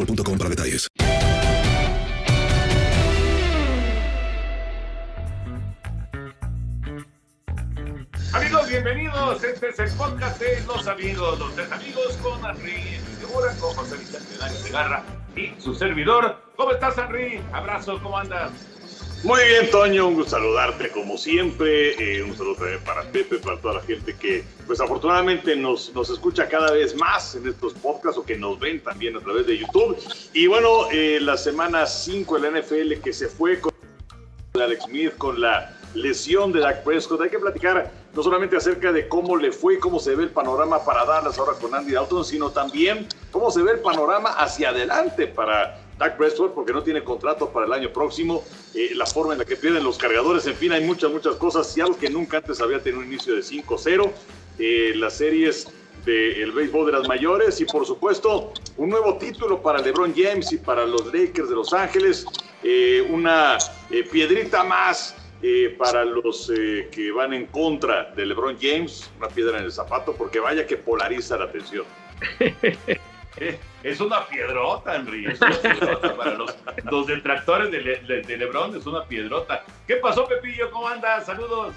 boostmobile.com para detalles. Amigos, bienvenidos. Este es el podcast de Los Amigos, los tres amigos con Henry Segura, con José Vicente Segarra y su servidor. ¿Cómo estás, Henry? Abrazo, ¿cómo andas? Muy bien, Toño, un gusto saludarte como siempre. Eh, un saludo también para Pepe, para toda la gente que, pues afortunadamente, nos, nos escucha cada vez más en estos podcasts o que nos ven también a través de YouTube. Y bueno, eh, la semana 5 de la NFL que se fue con Alex Smith, con la lesión de Dak Prescott. Hay que platicar no solamente acerca de cómo le fue, cómo se ve el panorama para Dallas ahora con Andy Dalton, sino también cómo se ve el panorama hacia adelante para Dak Prescott, porque no tiene contrato para el año próximo, eh, la forma en la que pierden los cargadores, en fin, hay muchas, muchas cosas. Y algo que nunca antes había tenido un inicio de 5-0, eh, las series del béisbol de las mayores y por supuesto un nuevo título para LeBron James y para los Lakers de Los Ángeles, eh, una piedrita más para los que van en contra de LeBron James, una piedra en el zapato, porque vaya que polariza la atención. Eh, Es una piedrota, Henry. Es una piedrota para los, los detractores de, Le- de- LeBron. Es una piedrota. ¿Qué pasó, Pepillo? ¿Cómo andas? Saludos.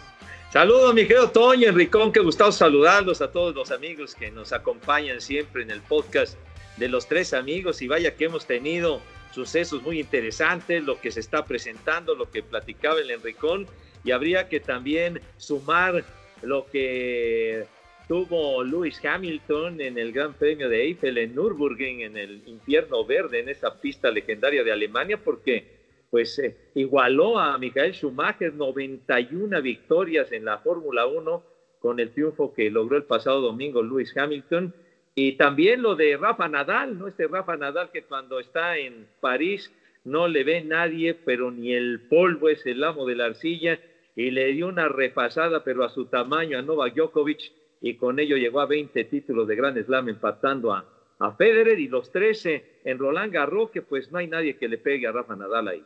Saludos, mi querido Toño, Enricón, qué gustado saludarlos a todos los amigos que nos acompañan siempre en el podcast de los tres amigos y vaya que hemos tenido sucesos muy interesantes, lo que se está presentando, lo que platicaba el Enricón y habría que también sumar lo que tuvo Lewis Hamilton en el Gran Premio de Eiffel en Nürburgring, en el infierno verde, en esa pista legendaria de Alemania, porque pues eh, igualó a Michael Schumacher 91 victorias en la Fórmula 1 con el triunfo que logró el pasado domingo Lewis Hamilton y también lo de Rafa Nadal, ¿no? Este Rafa Nadal que cuando está en París no le ve nadie, pero ni el polvo es el amo de la arcilla y le dio una repasada pero a su tamaño a Novak Djokovic y con ello llegó a 20 títulos de Grand Slam empatando a, a Federer y los 13 en Roland Garros que pues no hay nadie que le pegue a Rafa Nadal ahí.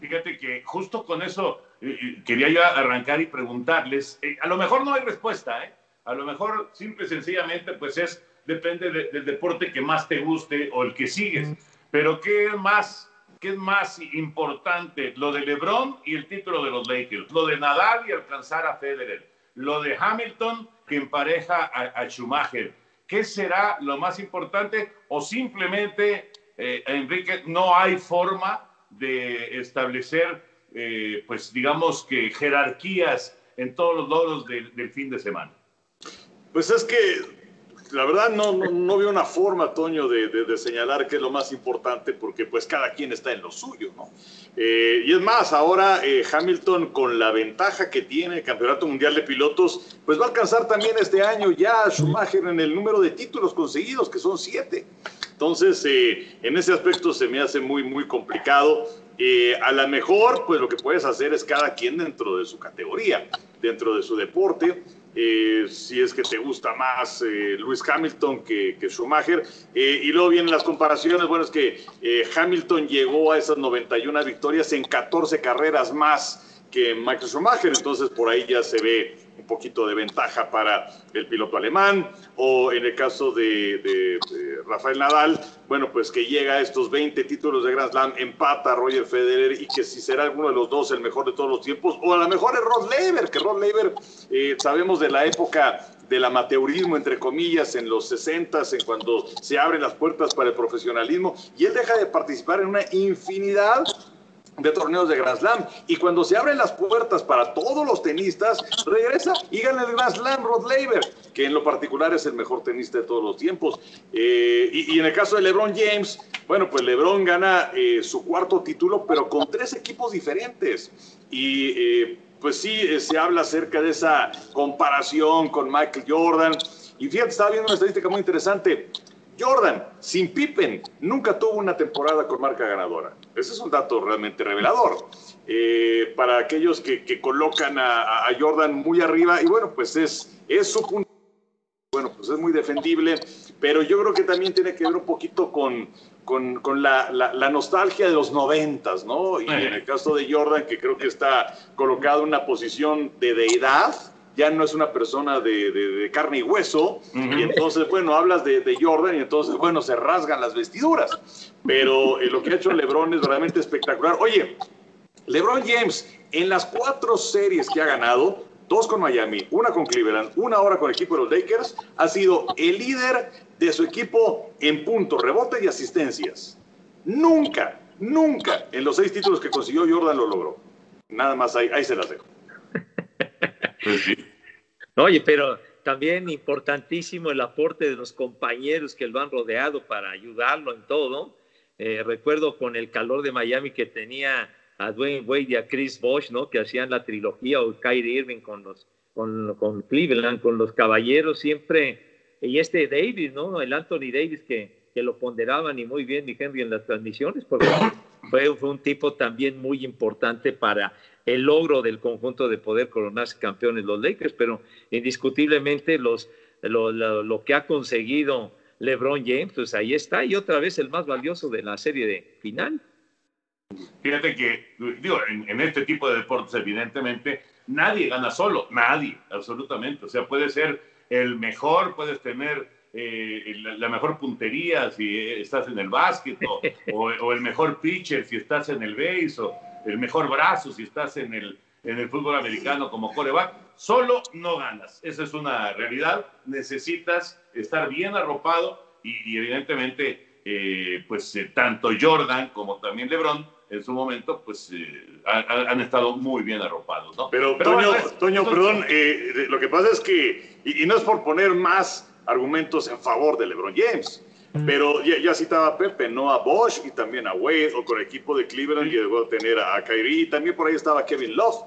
Fíjate que justo con eso eh, eh, quería yo arrancar y preguntarles. eh, a lo mejor no hay respuesta, ¿eh? A lo mejor simple y sencillamente pues es, depende de- del deporte que más te guste o el que sigues. Pero ¿qué es más, qué es más importante? Lo de LeBron y el título de los Lakers. Lo de Nadal y alcanzar a Federer. Lo de Hamilton que empareja a, a Schumacher. ¿Qué será lo más importante? O simplemente, eh, Enrique, no hay forma de establecer, eh, pues digamos que jerarquías en todos los logros del, del fin de semana. Pues es que la verdad no, no, veo una forma, Toño, de, de, señalar qué es lo más importante, porque pues cada quien está en lo suyo, ¿no? Eh, y es más, ahora eh, Hamilton con la ventaja que tiene el Campeonato Mundial de Pilotos, pues va a alcanzar también este año ya a Schumacher en el número de títulos conseguidos, que son siete. Entonces, eh, en ese aspecto se me hace muy, muy complicado. a lo mejor, pues lo que puedes hacer es cada quien dentro de su categoría, dentro de su deporte. Eh, si es que te gusta más eh, Lewis Hamilton que, Schumacher. Eh, y luego vienen las comparaciones. Bueno, es que Hamilton llegó a esas 91 victorias en 14 carreras más que Michael Schumacher. Entonces, por ahí ya se ve un poquito de ventaja para el piloto alemán, o en el caso de, Rafael Nadal, bueno, pues que llega a estos 20 títulos de Grand Slam, empata a Roger Federer y que si será alguno de los dos el mejor de todos los tiempos, o a lo mejor es Rod Laver, que Rod Laver eh, sabemos de la época del amateurismo, entre comillas, en los 60, en cuando se abren las puertas para el profesionalismo, y él deja de participar en una infinidad de torneos de Grand Slam. Y cuando se abren las puertas para todos los tenistas, regresa y gana el Grand Slam Rod Laver, que en lo particular es el mejor tenista de todos los tiempos. Eh, y, en el caso de LeBron James, bueno, pues LeBron gana eh, su cuarto título, pero con tres equipos diferentes. Y eh, pues sí, se habla acerca de esa comparación con Michael Jordan. Y fíjate, estaba viendo una estadística muy interesante. Jordan, sin Pippen, nunca tuvo una temporada con marca ganadora. Ese es un dato realmente revelador. Eh, para aquellos que, colocan a, Jordan muy arriba, y bueno, pues es, es su punto. Bueno, pues es muy defendible, pero yo creo que también tiene que ver un poquito con, con, la, la, nostalgia de los noventas, ¿no? Y en el caso de Jordan, que creo que está colocado en una posición de deidad, ya no es una persona de, carne y hueso, y entonces, bueno, hablas de, Jordan y entonces, bueno, se rasgan las vestiduras. Pero eh, lo que ha hecho Lebron es realmente espectacular. Oye, Lebron James, en las cuatro series que ha ganado, dos con Miami, una con Cleveland, una ahora con el equipo de los Lakers, ha sido el líder de su equipo en puntos, rebote y asistencias. Nunca, nunca en los seis títulos que consiguió Jordan lo logró. Nada más ahí, ahí se las dejo. Pues Oye, pero también importantísimo el aporte de los compañeros que lo han rodeado para ayudarlo en todo. Eh, recuerdo con el calor de Miami que tenía a Dwayne Wade y a Chris Bosh, ¿no? Que hacían la trilogía o Kyrie Irving con los con, Cleveland, con los caballeros siempre y este Davis, ¿no? El Anthony Davis que, que lo ponderaban y muy bien, mi Henry, en las transmisiones, porque fue, un tipo también muy importante para el logro del conjunto de poder coronarse campeones los Lakers, pero indiscutiblemente los, lo, que ha conseguido LeBron James, pues ahí está, y otra vez el más valioso de la serie de final. Fíjate que, digo, en, este tipo de deportes, evidentemente, nadie gana solo, nadie, absolutamente. O sea, puede ser el mejor, puedes tener eh, la, mejor puntería si estás en el básquet, o, o, el mejor pitcher si estás en el base, o el mejor brazo si estás en el, en el fútbol americano como coreback, solo no ganas. Esa es una realidad. Necesitas estar bien arropado y, evidentemente, eh, pues eh, tanto Jordan como también LeBron en su momento, pues eh, han, estado muy bien arropados, ¿no? Pero, Toño, Toño perdón, lo que pasa es que, y, y, no es por poner más argumentos en favor de LeBron James, pero ya, citaba a Pepe, ¿no? A Bosch y también a Wade, o con el equipo de Cleveland llegó a tener a, Kyrie, y también por ahí estaba Kevin Love,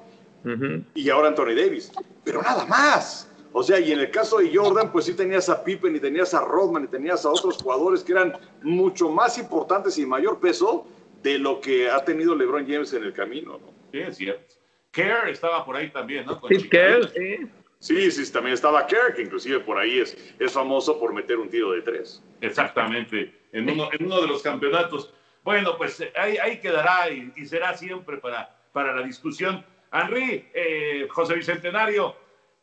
y ahora Anthony Davis. Pero nada más. O sea, y en el caso de Jordan, pues sí tenías a Pippen y tenías a Rodman y tenías a otros jugadores que eran mucho más importantes y mayor peso de lo que ha tenido LeBron James en el camino, ¿no? Sí, es cierto. Kerr estaba por ahí también, ¿no? sí, Kerr, sí. Sí, sí, también estaba Kerr, que inclusive por ahí es, es famoso por meter un tiro de tres. Exactamente, en uno, de los campeonatos. Bueno, pues eh, ahí, ahí quedará y, será siempre para, para la discusión. Henry, eh, José Bicentenario,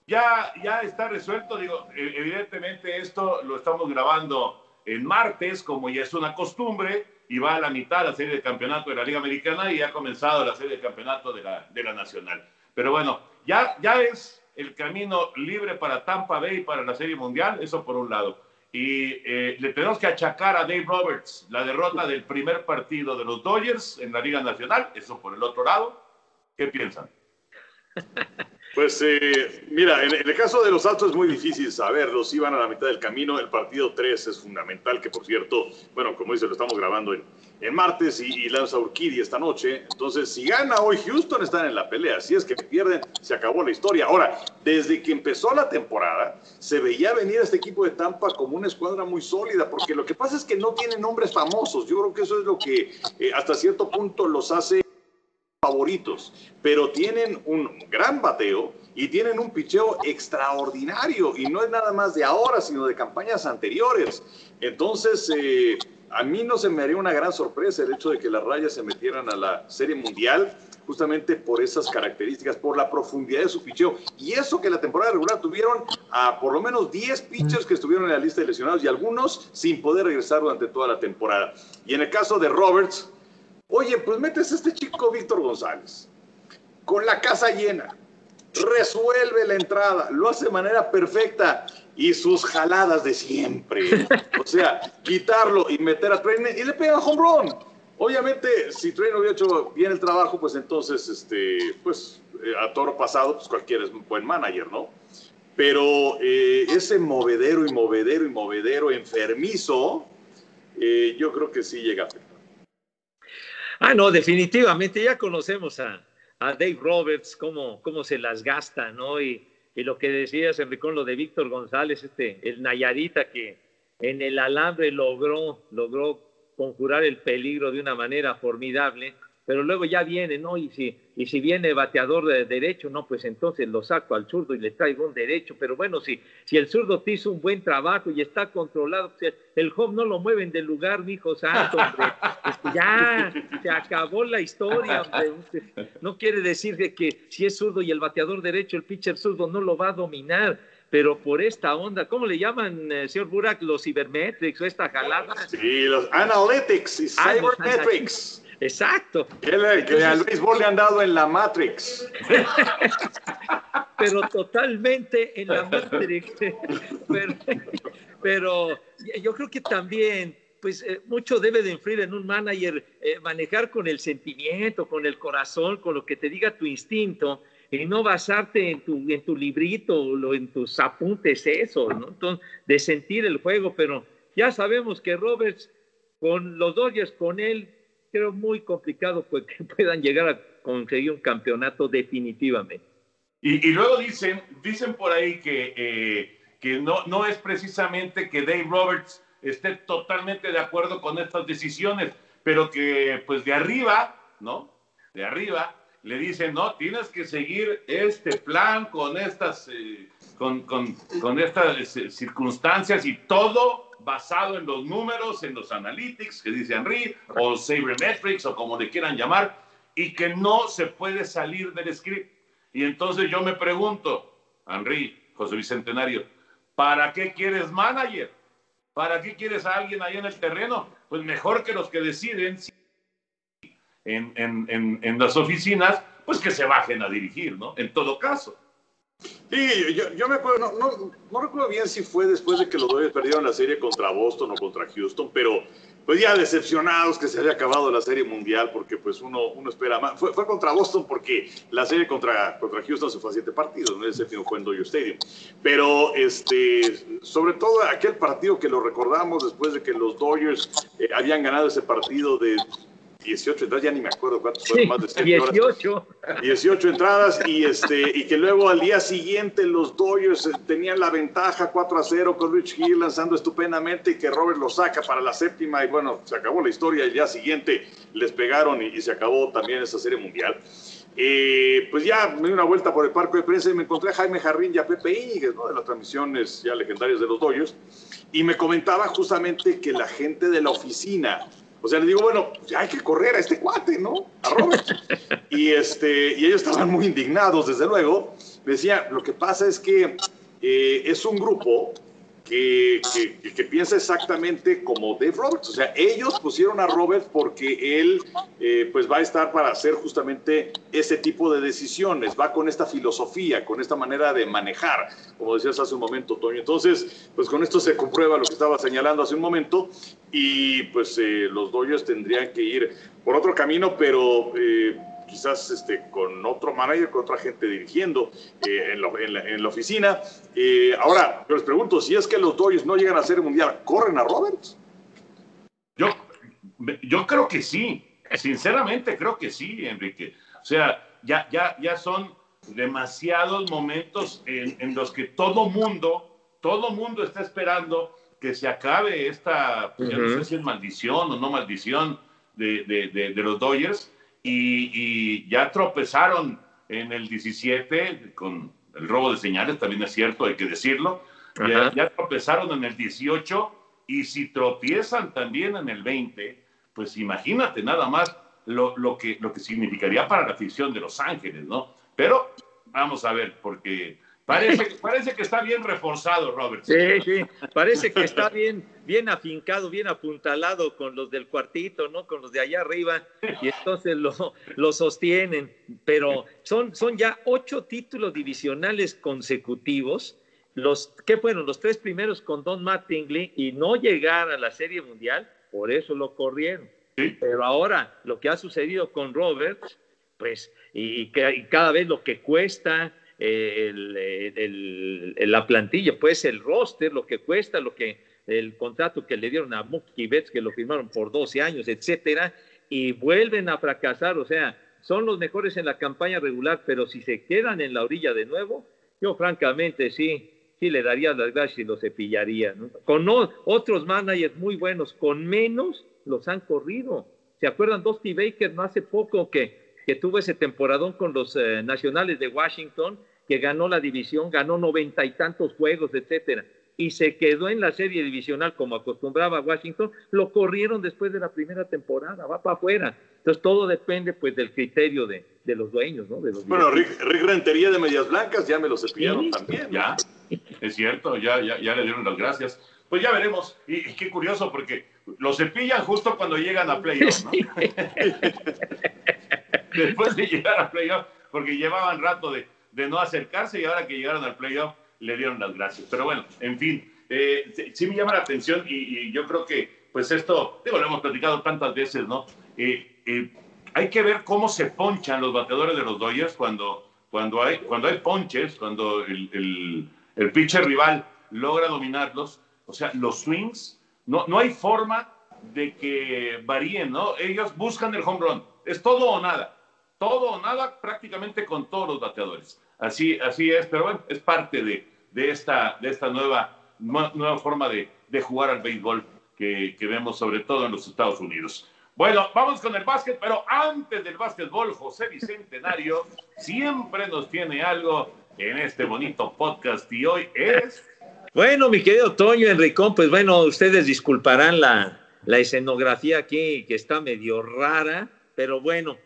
ya, ya está resuelto. Digo, e, evidentemente esto lo estamos grabando en martes, como ya es una costumbre, y va a la mitad la serie de campeonato de la Liga Americana y ha comenzado la serie de campeonato de la, de la Nacional. Pero bueno, ya, ya es el camino libre para Tampa Bay para la Serie Mundial, eso por un lado. Y eh, le tenemos que achacar a Dave Roberts la derrota del primer partido de los Dodgers en la Liga Nacional, eso por el otro lado. ¿Qué piensan? Pues eh, mira, en, el caso de los Astros es muy difícil saberlo. Si van a la mitad del camino, el partido 3 es fundamental, que por cierto, bueno, como dice, lo estamos grabando en, en martes y, lanza Urquidi esta noche. Entonces, si gana hoy Houston, están en la pelea. Si es que pierden, se acabó la historia. Ahora, desde que empezó la temporada, se veía venir a este equipo de Tampa como una escuadra muy sólida, porque lo que pasa es que no tienen nombres famosos. Yo creo que eso es lo que eh, hasta cierto punto los hace favoritos, pero tienen un gran bateo y tienen un picheo extraordinario y no es nada más de ahora, sino de campañas anteriores. Entonces, eh, a mí no se me haría una gran sorpresa el hecho de que las rayas se metieran a la Serie Mundial justamente por esas características, por la profundidad de su picheo. Y eso que la temporada regular tuvieron a por lo menos 10 pitchers que estuvieron en la lista de lesionados y algunos sin poder regresar durante toda la temporada. Y en el caso de Roberts, Oye, pues metes a este chico Víctor González con la casa llena, resuelve la entrada, lo hace de manera perfecta y sus jaladas de siempre. O sea, quitarlo y meter a Trainer y le pega home run. Obviamente, si Trainer hubiera hecho bien el trabajo, pues entonces, este, pues eh, a toro pasado, pues cualquiera es un buen manager, ¿no? Pero eh, ese movedero y movedero y movedero enfermizo, eh, yo creo que sí llega a Ah, no, definitivamente, ya conocemos a, Dave Roberts, cómo, cómo se las gasta, ¿no? Y, y lo que decías, Enricón, lo de Víctor González, este, el Nayarita que en el alambre logró, logró conjurar el peligro de una manera formidable pero luego ya viene, ¿no? Y si, y si viene bateador de derecho, no, pues entonces lo saco al zurdo y le traigo un derecho, pero bueno, si, si el zurdo te hizo un buen trabajo y está controlado, pues el home no lo mueven del lugar, mi hijo santo, hombre. Este, ya, se acabó la historia, hombre. No quiere decir que si es zurdo y el bateador derecho, el pitcher zurdo no lo va a dominar pero por esta onda, ¿cómo le llaman, eh, señor Burak, los cibermetrics o esta jalada? Sí, los analytics y ah, cybermetrics. Exacto. Que, le, que al béisbol le han dado en la Matrix. pero totalmente en la Matrix. pero, yo creo que también, pues eh, mucho debe de influir en un manager eh, manejar con el sentimiento, con el corazón, con lo que te diga tu instinto y no basarte en tu, en tu librito o en tus apuntes eso, ¿no? Entonces, de sentir el juego, pero ya sabemos que Roberts con los Dodgers, con él, creo muy complicado pues, que puedan llegar a conseguir un campeonato definitivamente. Y, luego dicen, dicen por ahí que, eh, que no, no es precisamente que Dave Roberts esté totalmente de acuerdo con estas decisiones, pero que pues de arriba, ¿no? De arriba le dicen, no, tienes que seguir este plan con estas, eh, con, con, con, estas eh, circunstancias y todo basado en los números, en los analytics que dice Henry, o sabermetrics, o como le quieran llamar, y que no se puede salir del script. Y entonces yo me pregunto, Henry, José Bicentenario, ¿para qué quieres manager? ¿Para qué quieres a alguien ahí en el terreno? Pues mejor que los que deciden en, en, en las oficinas, pues que se bajen a dirigir, ¿no? En todo caso. Sí, yo, me acuerdo, no, no, recuerdo bien si fue después de que los Dodgers perdieron la serie contra Boston o contra Houston, pero pues ya decepcionados que se había acabado la serie mundial porque pues uno, uno espera más. Fue, fue contra Boston porque la serie contra, contra Houston se fue a siete partidos, ¿no? el séptimo fue en Dodger Stadium. Pero este, sobre todo aquel partido que lo recordamos después de que los Dodgers eh, habían ganado ese partido de 18 entradas, ya ni me acuerdo cuántos fueron, más de 18. 18 entradas y, este, y que luego al día siguiente los Dodgers eh, tenían la ventaja 4 a 0 con Rich Hill lanzando estupendamente y que Robert lo saca para la séptima y bueno, se acabó la historia, el día siguiente les pegaron y, se acabó también esa serie mundial. Eh, pues ya me di una vuelta por el parque de prensa y me encontré a Jaime Jarrín y a Pepe Íñiguez, ¿no? de las transmisiones ya legendarias de los Dodgers, y me comentaba justamente que la gente de la oficina o sea, le digo, bueno, ya hay que correr a este cuate, ¿no? A Robert. y, este, y ellos estaban muy indignados, desde luego. Me decía, lo que pasa es que eh, es un grupo que, piensa exactamente como Dave Roberts. O sea, ellos pusieron a Roberts porque él eh, pues va a estar para hacer justamente ese tipo de decisiones, va con esta filosofía, con esta manera de manejar, como decías hace un momento, Toño. Entonces, pues con esto se comprueba lo que estaba señalando hace un momento y pues eh, los Dodgers tendrían que ir por otro camino, pero... Eh, quizás este, con otro manager, con otra gente dirigiendo eh, en, la, en, la, oficina. Eh, ahora, yo les pregunto, si es que los Dodgers no llegan a ser mundial, ¿corren a Roberts? Yo, yo creo que sí, sinceramente creo que sí, Enrique. O sea, ya, ya, ya son demasiados momentos en, en los que todo mundo, todo mundo está esperando que se acabe esta, ya no sé si es maldición o no maldición de, de, de, los Dodgers, y, y, ya tropezaron en el 17 con el robo de señales, también es cierto, hay que decirlo, ya, ya, tropezaron en el 18 y si tropiezan también en el 20, pues imagínate nada más lo, lo, que, lo que significaría para la afición de Los Ángeles, ¿no? Pero vamos a ver, porque Parece, parece que está bien reforzado, Robert. Sí, sí, parece que está bien, bien afincado, bien apuntalado con los del cuartito, ¿no? Con los de allá arriba, y entonces lo, lo sostienen. Pero son, son ya ocho títulos divisionales consecutivos. Los, ¿Qué fueron? Los tres primeros con Don Mattingly y no llegar a la Serie Mundial, por eso lo corrieron. Pero ahora, lo que ha sucedido con Roberts, pues, y, y cada vez lo que cuesta, el, la plantilla, pues el roster, lo que cuesta, lo que el contrato que le dieron a Mookie Betts, que lo firmaron por 12 años, etcétera, y vuelven a fracasar, o sea, son los mejores en la campaña regular, pero si se quedan en la orilla de nuevo, yo francamente sí, sí le daría las gracias y los cepillaría. Con otros managers muy buenos, con menos los han corrido. ¿Se acuerdan Dusty Baker no hace poco que que tuvo ese temporadón con los eh, nacionales de Washington, que ganó la división, ganó noventa y tantos juegos, etcétera, y se quedó en la serie divisional como acostumbraba Washington, lo corrieron después de la primera temporada, va para afuera. Entonces todo depende pues del criterio de, de los dueños, ¿no? De los bueno, Rick, Rentería de Medias Blancas ya me lo cepillaron también. Ya, es cierto, ya, ya, ya le dieron las gracias. Pues ya veremos. Y, qué curioso, porque lo cepillan justo cuando llegan a playoff, ¿no? después de llegar al playoff, porque llevaban rato de, de, no acercarse y ahora que llegaron al playoff le dieron las gracias. Pero bueno, en fin, eh, sí me llama la atención y, yo creo que pues esto, digo, lo hemos platicado tantas veces, ¿no? Eh, eh, hay que ver cómo se ponchan los bateadores de los Dodgers cuando, cuando, hay, cuando hay ponches, cuando el, el, el pitcher rival logra dominarlos, o sea, los swings, no, no hay forma de que varíen, ¿no? Ellos buscan el home run, es todo o nada todo o nada prácticamente con todos los bateadores. Así, así es, pero es parte de, de esta, de esta nueva, nueva forma de, de jugar al béisbol que, que, vemos sobre todo en los Estados Unidos. Bueno, vamos con el básquet, pero antes del básquetbol, José Bicentenario siempre nos tiene algo en este bonito podcast y hoy es... Bueno, mi querido Toño Enricón, pues bueno, ustedes disculparán la, la escenografía aquí que está medio rara, pero bueno,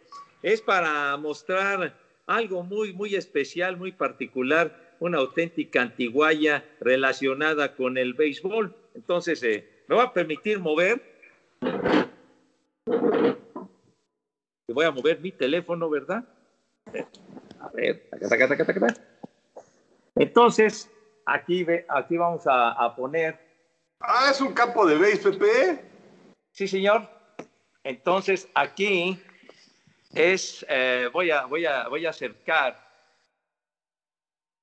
es para mostrar algo muy, muy especial, muy particular, una auténtica antiguaya relacionada con el béisbol. Entonces, eh, me va a permitir mover. voy a mover mi teléfono, ¿verdad? A ver, Entonces, aquí, aquí vamos a, a poner. Ah, es un campo de béisbol, Pepe. Sí, señor. Entonces, aquí es, eh, voy, a, voy, a, voy a acercar.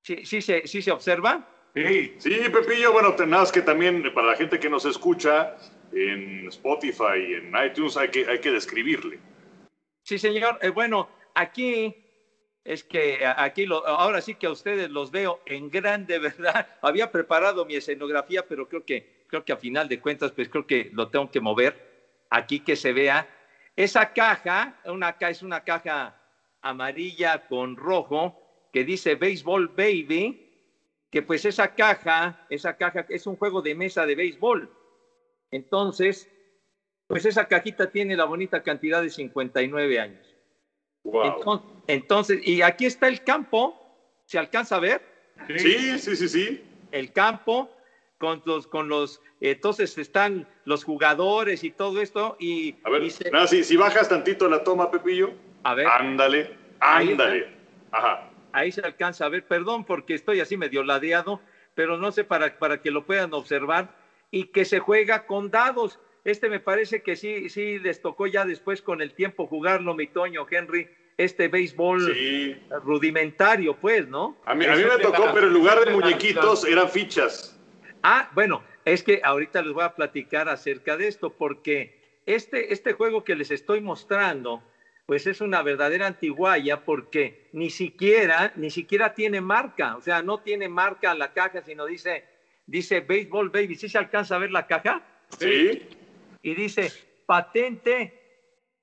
¿Sí, sí, se, ¿Sí se observa? Sí, sí, Pepillo. Bueno, tenés que también, para la gente que nos escucha en Spotify y en iTunes, hay que, hay que describirle. Sí, señor. Eh, bueno, aquí es que aquí lo, ahora sí que a ustedes los veo en grande, ¿verdad? Había preparado mi escenografía, pero creo que, creo que a final de cuentas, pues creo que lo tengo que mover aquí que se vea esa caja una, es una caja amarilla con rojo que dice Baseball Baby, que pues esa caja, esa caja es un juego de mesa de béisbol. Entonces, pues esa cajita tiene la bonita cantidad de 59 años. Wow. Entonces, y aquí está el campo, ¿se alcanza a ver? Sí, sí, sí, sí. El campo con los, con los, entonces están los jugadores y todo esto y... A ver, si, bajas tantito la toma, Pepillo. A ver. Ándale, ándale. Ajá. Ahí se alcanza a ver, perdón porque estoy así medio ladeado, pero no sé para, para que lo puedan observar y que se juega con dados. Este me parece que sí, sí les tocó ya después con el tiempo jugarlo, mi Toño Henry. este béisbol rudimentario, pues, ¿no? A mí, a mí me tocó, pero en lugar de muñequitos eran fichas. Ah, bueno, es que ahorita les voy a platicar acerca de esto, porque este, este juego que les estoy mostrando, pues es una verdadera antiguaya porque ni siquiera, ni siquiera tiene marca, o sea, no tiene marca la caja, sino dice, dice Baseball Baby, ¿sí se alcanza a ver la caja? Sí. Y dice, patente,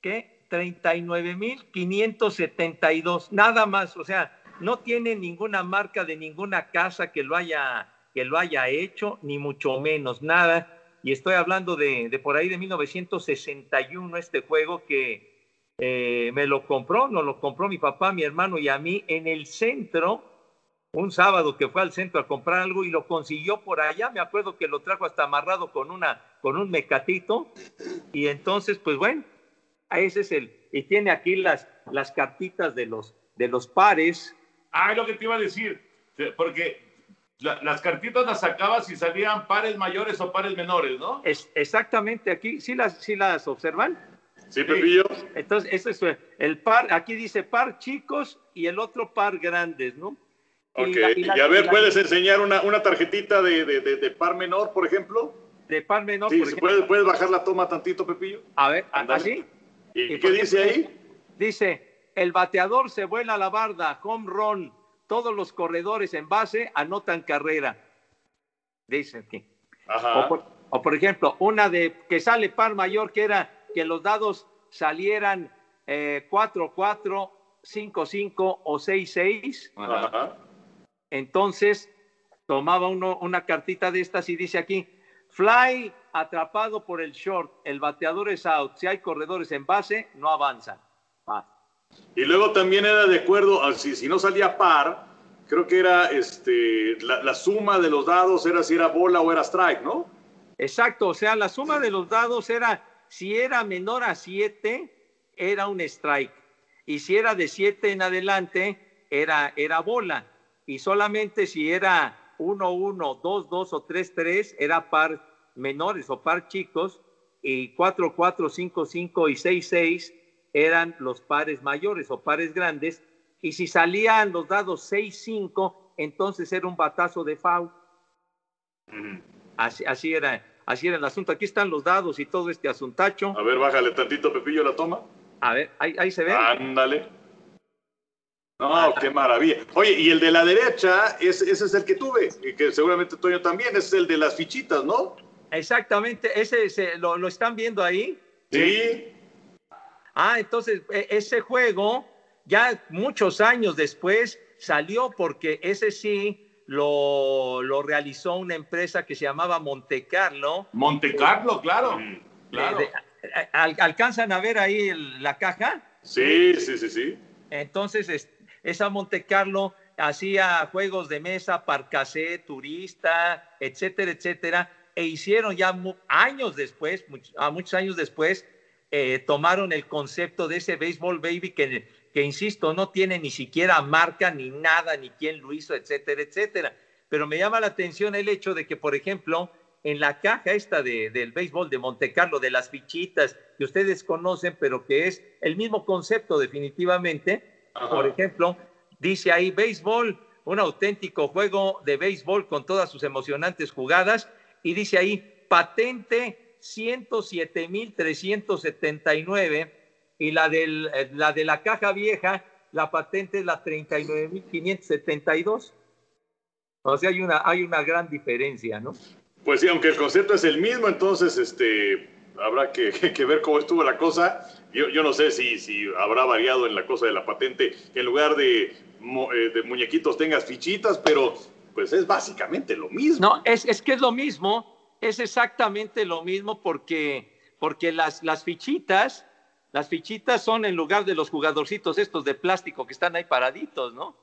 ¿qué? 39.572, nada más, o sea, no tiene ninguna marca de ninguna casa que lo haya, que lo haya hecho, ni mucho menos, nada. Y estoy hablando de, de por ahí de 1961, este juego que eh, me lo compró, nos lo compró mi papá, mi hermano y a mí en el centro, un sábado que fue al centro a comprar algo y lo consiguió por allá, me acuerdo que lo trajo hasta amarrado con, una, con un mecatito y entonces, pues bueno, ese es el, y tiene aquí las, las cartitas de los, de los pares. Ah, es lo que te iba a decir, porque las cartitas las sacabas y salían pares mayores o pares menores, ¿no? Es, exactamente, aquí sí las, sí las observan. Sí, Pepillo. Entonces, ese es el par, aquí dice par chicos y el otro par grandes, ¿no? Ok, y, a ver, ¿puedes enseñar una, una tarjetita de, de, de, par menor, por ejemplo? De par menor, sí, por ejemplo. ¿puedes, ¿puedes, bajar la toma tantito, Pepillo? A ver, ¿así? ¿Y, qué dice ahí? Dice, el bateador se vuela a la barda, home run, todos los corredores en base anotan carrera. Dice aquí. Ajá. O por, o por ejemplo, una de que sale par mayor que era que los dados salieran 4, 4, 5, 5 o 6, 6. Entonces tomaba uno una cartita de estas y dice aquí, fly atrapado por el short, el bateador es out, si hay corredores en base, no avanzan. Y luego también era de acuerdo, a, si, si no salía par, creo que era este, la, suma de los dados era si era bola o era strike, ¿no? Exacto, o sea, la suma de los dados era si era menor a 7, era un strike. Y si era de 7 en adelante, era, era bola. Y solamente si era 1, 1, 2, 2 o 3, 3, era par menores o par chicos. Y 4, 4, 5, 5 y 6, 6 eran los pares mayores o pares grandes. Y si salían los dados 6, 5, entonces era un batazo de foul. Así, así era Así era el asunto. Aquí están los dados y todo este asuntacho. A ver, bájale tantito, Pepillo, la toma. A ver, ahí, se ve. Ándale. No, qué maravilla. Oye, y el de la derecha, ese, ese es el que tuve, y que seguramente Toño también, ese es el de las fichitas, ¿no? Exactamente, ese, lo, lo, están viendo ahí. Sí. Ah, entonces, e, ese juego, ya muchos años después, salió porque ese sí lo, lo, realizó una empresa que se llamaba Monte Carlo. Monte Carlo, claro. claro. ¿Alcanzan a ver ahí la caja? Sí, sí, sí, sí. Entonces, esa Monte Carlo hacía juegos de mesa, parcasé, turista, etcétera, etcétera, e hicieron ya años después, a muchos años después, eh, tomaron el concepto de ese Baseball Baby que que insisto, no tiene ni siquiera marca ni nada, ni quién lo hizo, etcétera, etcétera. Pero me llama la atención el hecho de que, por ejemplo, en la caja esta de, del béisbol de Monte Carlo, de las fichitas que ustedes conocen, pero que es el mismo concepto definitivamente, por ejemplo, dice ahí béisbol, un auténtico juego de béisbol con todas sus emocionantes jugadas, y dice ahí patente 107.379 y la, del, eh, la de la caja vieja, la patente es la 39.572. O sea, hay una, hay una gran diferencia, ¿no? Pues sí, aunque el concepto es el mismo, entonces este, habrá que, que ver cómo estuvo la cosa. Yo, yo, no sé si, si habrá variado en la cosa de la patente, que en lugar de, eh, de muñequitos tengas fichitas, pero pues es básicamente lo mismo. No, es, es que es lo mismo, es exactamente lo mismo porque, porque las, las fichitas las fichitas son en lugar de los jugadorcitos estos de plástico que están ahí paraditos, ¿no?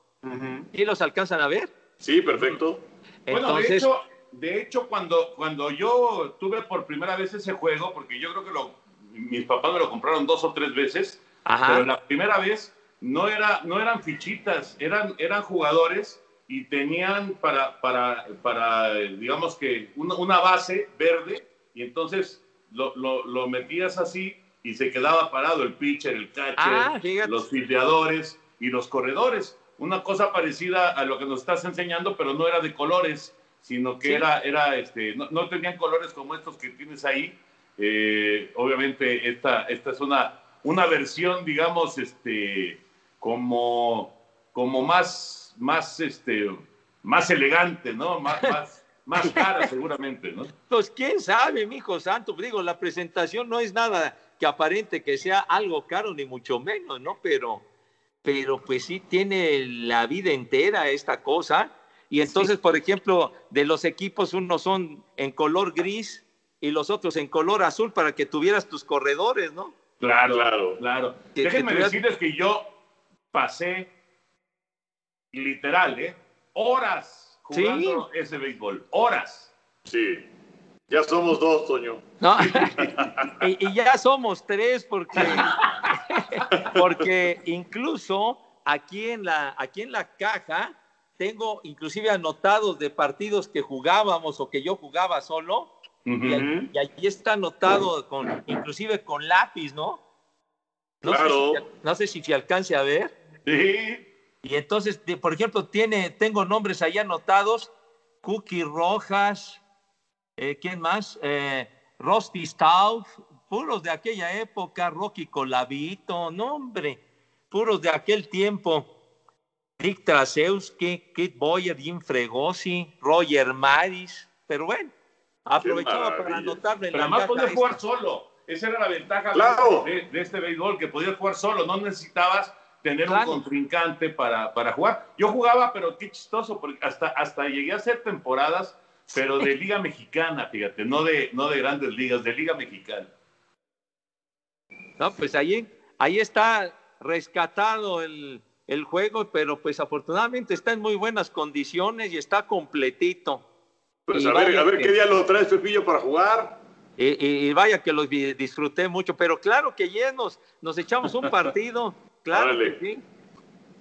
¿Y los alcanzan a ver? Sí, perfecto. Bueno, de hecho, de hecho cuando, cuando yo tuve por primera vez ese juego, porque yo creo que lo, mis papás me lo compraron dos o tres veces, pero la primera vez no, era, no eran fichitas, eran, eran jugadores y tenían para, para, para digamos que una, una base verde y entonces lo, lo, lo metías así y se quedaba parado el pitcher, el catcher, Ah, los fildeadores y los corredores. Una cosa parecida a lo que nos estás enseñando, pero no era de colores, sino que Sí. era, era este, no, no tenían colores como estos que tienes ahí. Eh, obviamente, esta, esta es una, una versión, digamos, este, como, como más, más, este, más elegante, ¿no? Más, más, más cara, seguramente, ¿no? Pues quién sabe, mijo santo. Digo, la presentación no es nada que aparente que sea algo caro, ni mucho menos, ¿no? Pero, pero pues sí tiene la vida entera esta cosa. Y entonces, por ejemplo, de los equipos, unos son en color gris y los otros en color azul para que tuvieras tus corredores, ¿no? Claro, claro, claro. Que- Déjenme que tuvieras- decirles que yo pasé, literal, ¿eh? Horas jugando ese béisbol. Horas. Sí. Ya somos dos, Toño. No, y, y ya somos tres porque, porque incluso aquí en, la, aquí en la caja tengo inclusive anotados de partidos que jugábamos o que yo jugaba solo y, ahí- y allí está anotado con, inclusive con lápiz, ¿no? No Claro. Sé si, no sé si se alcance a ver. Sí. Y entonces, por ejemplo, tiene, tengo nombres ahí anotados, Cookie Rojas, eh, ¿quién más? Eh, Rusty Stout, puros de aquella época, Rocky Colavito, no hombre, puros de aquel tiempo. Dick Trasewski, Kit Boyer, Jim Fregosi, Roger Maris, pero bueno, aprovechaba para anotarle Pero la además esta. jugar solo. Esa era la ventaja Claro. de, de este béisbol, que podías jugar solo. No necesitabas tener Claro. un contrincante para, para jugar. Yo jugaba, pero qué chistoso, porque hasta, hasta llegué a hacer temporadas, pero de Liga Mexicana, fíjate, no de, no de grandes ligas, de Liga Mexicana. No, pues ahí, ahí está rescatado el, el juego, pero pues afortunadamente está en muy buenas condiciones y está completito. Pues Y a ver, a ver que- qué día lo traes, Pepillo, para jugar. Y, vaya que los disfruté mucho, pero claro que ya nos, nos echamos un partido, claro Órale. que sí.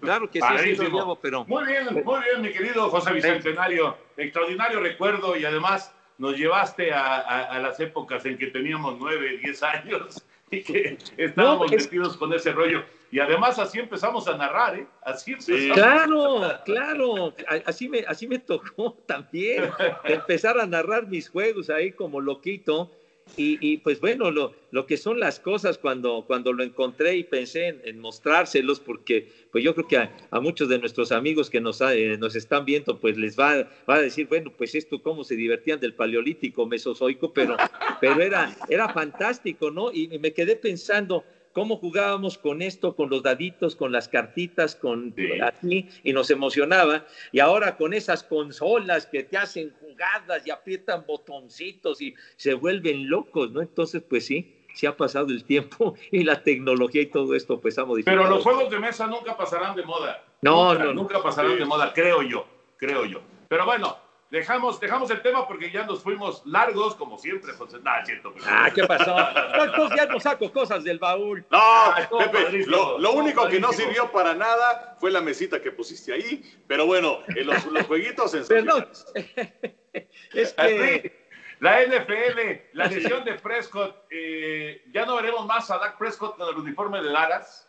Claro que sí, sí lo llevo, pero Muy bien, muy bien, mi querido José Bicentenario. Extraordinario recuerdo y además nos llevaste a, a- a las épocas en que teníamos nueve, diez años y que estábamos No, es- metidos con ese rollo. Y además así empezamos a narrar, ¿eh? Así empezamos. Claro, claro, a- así me, así me tocó también empezar a narrar mis juegos ahí como loquito. Y, pues bueno, lo, lo que son las cosas cuando, cuando lo encontré y pensé en, mostrárselos, porque pues yo creo que a, muchos de nuestros amigos que nos, eh, nos están viendo, pues les va, va a decir, bueno, pues esto cómo se divertían del paleolítico mesozoico, pero, pero era, era fantástico, ¿no? Y me quedé pensando, cómo jugábamos con esto, con los daditos, con las cartitas, con Sí. así, y nos emocionaba. Y ahora con esas consolas que te hacen jugadas y aprietan botoncitos y se vuelven locos, ¿no? Entonces, pues sí, se ha pasado el tiempo y la tecnología y todo esto, pues ha modificado. Pero los juegos de mesa nunca pasarán de moda. No, nunca, no, no. nunca pasarán Sí. de moda, creo yo, creo yo. Pero bueno, dejamos, dejamos el tema porque ya nos fuimos largos, como siempre, José. Nah, es cierto. pero- Ah, ¿qué pasó? Entonces ya no saco cosas del baúl. No, Ah, Pepe, lo, único que no sirvió para nada fue la mesita que pusiste ahí. Pero bueno, en los, los jueguitos Perdón. Es Así, que La NFL, la lesión de Prescott, eh, ya no veremos más a Dak Prescott con el uniforme de Dallas.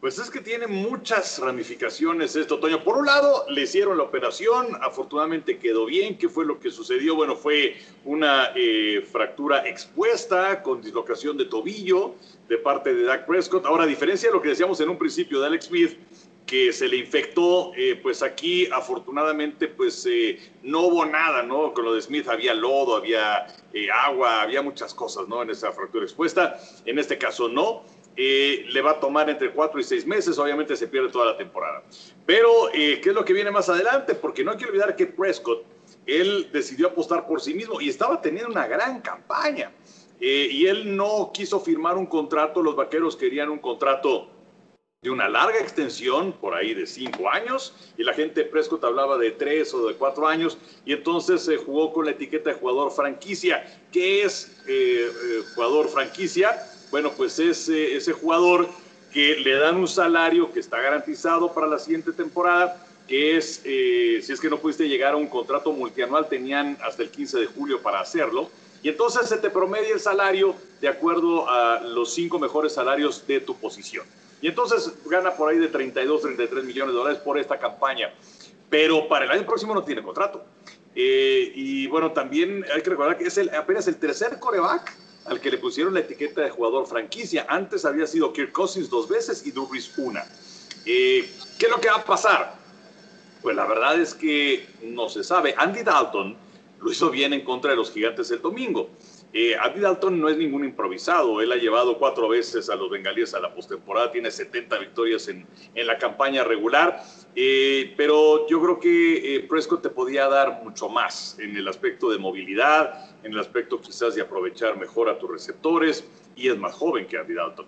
Pues es que tiene muchas ramificaciones esto, Toño. Por un lado, le hicieron la operación, afortunadamente quedó bien. ¿Qué fue lo que sucedió? Bueno, fue una eh, fractura expuesta con dislocación de tobillo de parte de Dak Prescott. Ahora, a diferencia de lo que decíamos en un principio de Alex Smith, que se le infectó, eh, pues aquí afortunadamente pues eh, no hubo nada, ¿no? Con lo de Smith había lodo, había agua, había muchas cosas, ¿no? En esa fractura expuesta. En este caso no. Le va a tomar entre cuatro y seis meses, obviamente se pierde toda la temporada. Pero, eh, ¿qué es lo que viene más adelante? Porque no hay que olvidar que Prescott, él decidió apostar por sí mismo y estaba teniendo una gran campaña. Eh, y él no quiso firmar un contrato, los vaqueros querían un contrato de una larga extensión, por ahí de cinco años, y la gente Prescott hablaba de tres o de cuatro años, y entonces se jugó con la etiqueta de jugador franquicia. ¿Qué es eh, jugador franquicia? Bueno, pues es ese jugador que le dan un salario que está garantizado para la siguiente temporada, que es, eh, si es que no pudiste llegar a un contrato multianual, tenían hasta el 15 de julio para hacerlo, Y entonces se te promedia el salario de acuerdo a los cinco mejores salarios de tu posición. Y entonces gana por ahí de 32, 33 millones de dólares por esta campaña. Pero para el año próximo no tiene contrato. Eh, y bueno, también hay que recordar que es apenas el tercer coreback al que le pusieron la etiqueta de jugador franquicia. Antes había sido Kirk Cousins dos veces y Drew Brees una. Eh, ¿Qué es lo que va a pasar? Pues la verdad es que no se sabe. Andy Dalton lo hizo bien en contra de los gigantes el domingo. Eh, Andy Dalton no es ningún improvisado. Él ha llevado cuatro veces a los bengalíes a la postemporada. Tiene 70 victorias en, en la campaña regular. Eh, pero yo creo que eh, Prescott te podía dar mucho más en el aspecto de movilidad, en el aspecto quizás de aprovechar mejor a tus receptores. Y es más joven que Andy Dalton.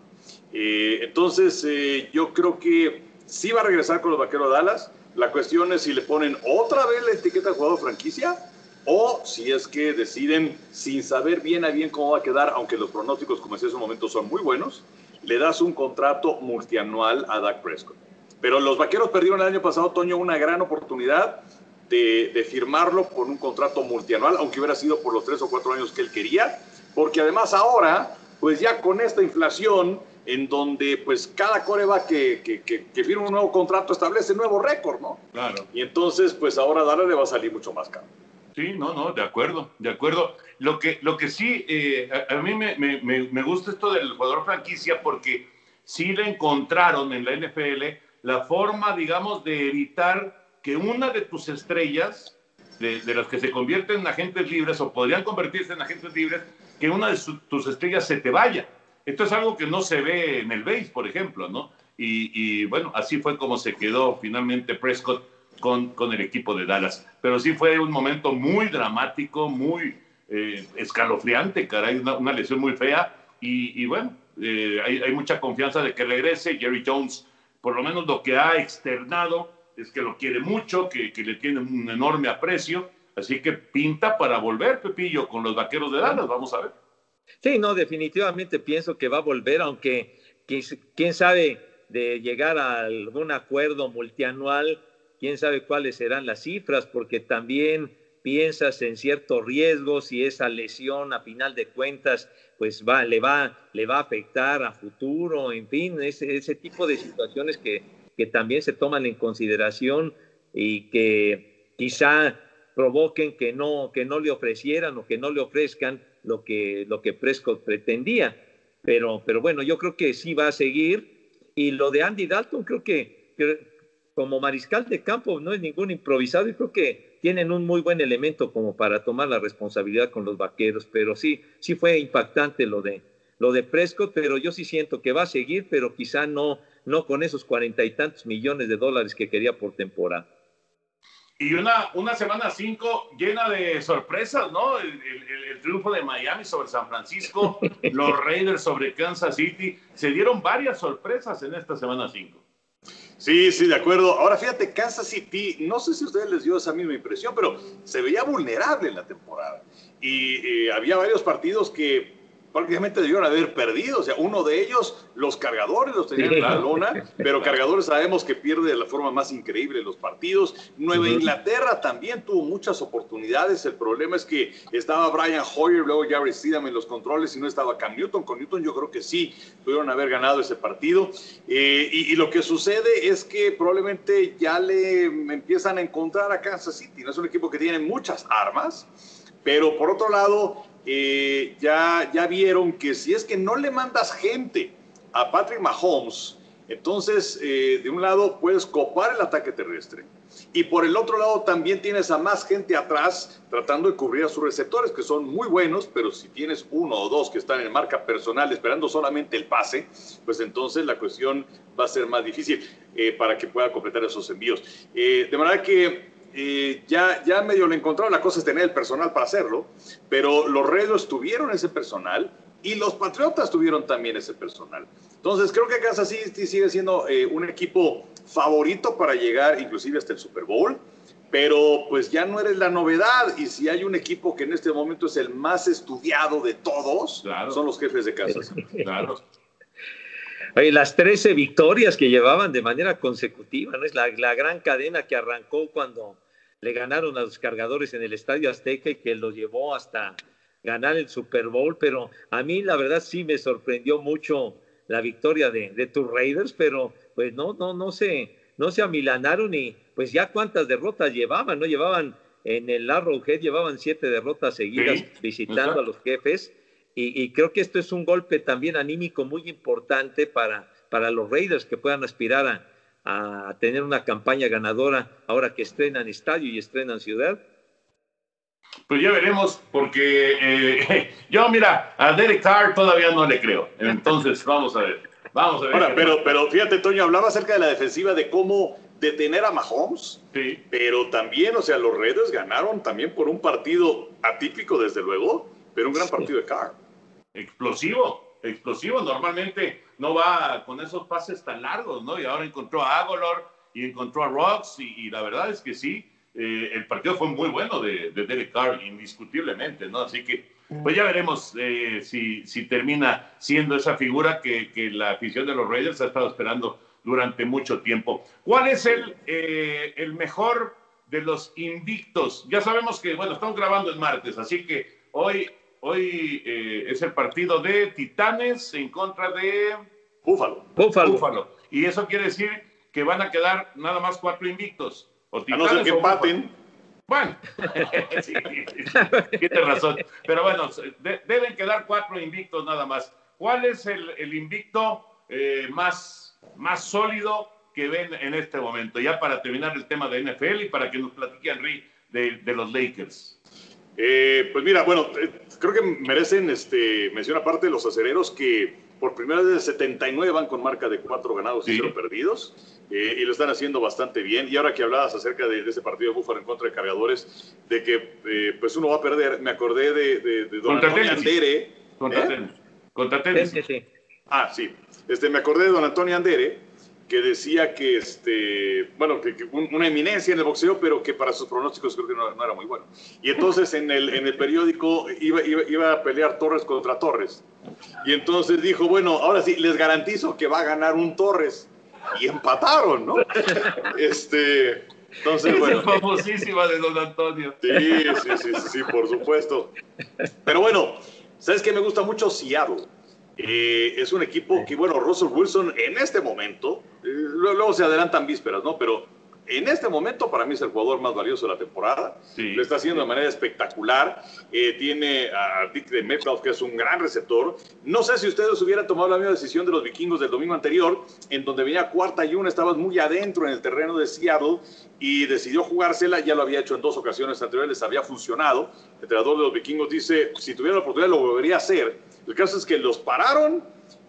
Eh, entonces, yo creo que sí va a regresar con los vaqueros de Dallas. La cuestión es si le ponen otra vez la etiqueta de jugador franquicia o si es que deciden, sin saber bien a bien cómo va a quedar, aunque los pronósticos, como decía hace un momento, son muy buenos, le das un contrato multianual a Dak Prescott. Pero los vaqueros perdieron el año pasado, Toño, una gran oportunidad de, de, firmarlo con un contrato multianual, aunque hubiera sido por los tres o cuatro años que él quería, porque además ahora, pues ya con esta inflación, en donde pues cada coreba que, que, que, que firma un nuevo contrato establece nuevo récord, ¿no? Claro. Y entonces, pues ahora Dallas le va a salir mucho más caro. Sí, no, no, de acuerdo, de acuerdo. Lo que, lo que sí, eh, a, mí me, me, me, gusta esto del jugador franquicia porque sí le encontraron en la NFL la forma, digamos, de evitar que una de tus estrellas, de, de, las que se convierten en agentes libres o podrían convertirse en agentes libres, que una de tus estrellas se te vaya. Esto es algo que no se ve en el base, por ejemplo, ¿no? Y, y bueno, así fue como se quedó finalmente Prescott con, el equipo de Dallas. Pero sí fue un momento muy dramático, muy eh, escalofriante, caray, una, lesión muy fea. Y, bueno, eh, hay, hay, mucha confianza de que regrese. Jerry Jones, por lo menos lo que ha externado es que lo quiere mucho, que, que le tiene un enorme aprecio. Así que pinta para volver, Pepillo, con los vaqueros de Dallas. Vamos a ver. Sí, no, definitivamente pienso que va a volver, aunque quién sabe de llegar a algún acuerdo multianual quién sabe cuáles serán las cifras, porque también piensas en ciertos riesgos y esa lesión a final de cuentas pues va, le, va, le va a afectar a futuro, en fin, ese, ese tipo de situaciones que, que también se toman en consideración y que quizá provoquen que no, que no le ofrecieran o que no le ofrezcan lo que, lo que Prescott pretendía. Pero, pero bueno, yo creo que sí va a seguir. Y lo de Andy Dalton, creo que como mariscal de campo no es ningún improvisado y creo que tienen un muy buen elemento como para tomar la responsabilidad con los vaqueros, pero sí, sí fue impactante lo de, lo de Prescott, pero yo sí siento que va a seguir, pero quizá no, no con esos cuarenta y tantos millones de dólares que quería por temporada. Y una, una semana cinco llena de sorpresas, ¿no? El, el, el, triunfo de Miami sobre San Francisco, los Raiders sobre Kansas City, se dieron varias sorpresas en esta semana cinco. Sí, sí, de acuerdo. Ahora fíjate, Kansas City, no sé si a ustedes les dio esa misma impresión, pero se veía vulnerable en la temporada. Y eh, había varios partidos que prácticamente debieron haber perdido. O sea, uno de ellos, los cargadores los tenían en la lona, pero cargadores sabemos que pierde de la forma más increíble los partidos. Nueva Inglaterra también tuvo muchas oportunidades. El problema es que estaba Brian Hoyer, luego Gary Steedham en los controles y no estaba Cam Newton. Con Newton yo creo que sí pudieron haber ganado ese partido. Eh, y, y, lo que sucede es que probablemente ya le empiezan a encontrar a Kansas City. No es un equipo que tiene muchas armas, pero por otro lado eh, ya, ya vieron que si es que no le mandas gente a Patrick Mahomes, entonces eh, de un lado puedes copar el ataque terrestre y por el otro lado también tienes a más gente atrás tratando de cubrir a sus receptores que son muy buenos, pero si tienes uno o dos que están en marca personal esperando solamente el pase, pues entonces la cuestión va a ser más difícil eh, para que pueda completar esos envíos. De manera que eh, ya, ya medio le encontraron, la cosa es tener el personal para hacerlo, pero los Raiders tuvieron ese personal y los Patriotas tuvieron también ese personal. Entonces creo que Kansas City sigue siendo eh, un equipo favorito para llegar inclusive hasta el Super Bowl, pero pues ya no eres la novedad y si hay un equipo que en este momento es el más estudiado de todos, claro. son los jefes de Kansas. claro. Oye, las 13 victorias que llevaban de manera consecutiva, ¿no? Es la, la, gran cadena que arrancó cuando le ganaron a los cargadores en el Estadio Azteca y que los llevó hasta, ganar el Super Bowl, pero a mí la verdad sí me sorprendió mucho la victoria de, de tus Raiders, pero pues no, no, no se, no se amilanaron y pues ya cuántas derrotas llevaban, ¿no? Llevaban en el Arrowhead, llevaban siete derrotas seguidas visitando a los jefes y, y, creo que esto es un golpe también anímico muy importante para, para los Raiders que puedan aspirar a, a tener una campaña ganadora ahora que estrenan estadio y estrenan ciudad. Pues ya veremos, porque eh, yo, mira, a Derek Carr todavía no le creo. Entonces, vamos a ver. Vamos a ver. Ahora, pero, pero fíjate, Toño, hablaba acerca de la defensiva, de cómo detener a Mahomes. Sí. Pero también, o sea, los Raiders ganaron también por un partido atípico, desde luego, pero un gran partido de Carr. Explosivo, explosivo. Normalmente no va con esos pases tan largos, ¿no? Y ahora encontró a Agolor y encontró a Rocks, y, la verdad es que sí eh, el partido fue muy bueno de, de, Derek Carr, indiscutiblemente, ¿no? Así que, pues ya veremos eh, si, si, termina siendo esa figura que, que, la afición de los Raiders ha estado esperando durante mucho tiempo. ¿Cuál es el, eh, el mejor de los invictos? Ya sabemos que, bueno, estamos grabando el martes, así que hoy, hoy eh, es el partido de Titanes en contra de Búfalo. Búfalo. Búfalo. Y eso quiere decir que van a quedar nada más cuatro invictos. O a no ser que empaten. Bueno, sí, tienes razón. Pero bueno, de, deben quedar cuatro invictos nada más. ¿Cuál es el, el invicto eh, más, más sólido que ven en este momento? Ya para terminar el tema de NFL y para que nos platique Henry de, de los Lakers. Eh, pues mira, bueno, eh, creo que merecen este, mención aparte los acereros que por primera vez de 79 van con marca de cuatro ganados y cero perdidos. Eh, y lo están haciendo bastante bien. Y ahora que hablabas acerca de, de ese partido de Búfalo en contra de Cargadores, de que eh, pues uno va a perder, me acordé de, de, de Don Antonio Andere. Contra ¿eh? Contra. Ah, sí. Este, me acordé de Don Antonio Andere, que decía que, este, bueno, que, que una eminencia en el boxeo, pero que para sus pronósticos creo que no, no era muy bueno. Y entonces en el, en el periódico iba, iba, iba, a pelear Torres contra Torres. Y entonces dijo, bueno, ahora sí, les garantizo que va a ganar un Torres. Y empataron, ¿no? Este, entonces, es bueno. famosísima de Don Antonio. Sí, sí, sí, sí, sí, por supuesto. Pero bueno, ¿sabes qué me gusta mucho? Seattle. Eh, es un equipo que, bueno, Russell Wilson en este momento, eh, luego se adelantan vísperas, ¿no? Pero en este momento para mí es el jugador más valioso de la temporada. Sí. Lo está haciendo de manera espectacular. Eh, tiene a Dick de Metcalf, que es un gran receptor. No sé si ustedes hubieran tomado la misma decisión de los vikingos del domingo anterior, en donde venía cuarta y una, estabas muy adentro en el terreno de Seattle y decidió jugársela. Ya lo había hecho en dos ocasiones anteriores, les había funcionado. El entrenador de los vikingos dice, si tuviera la oportunidad lo volvería a hacer. El caso es que los pararon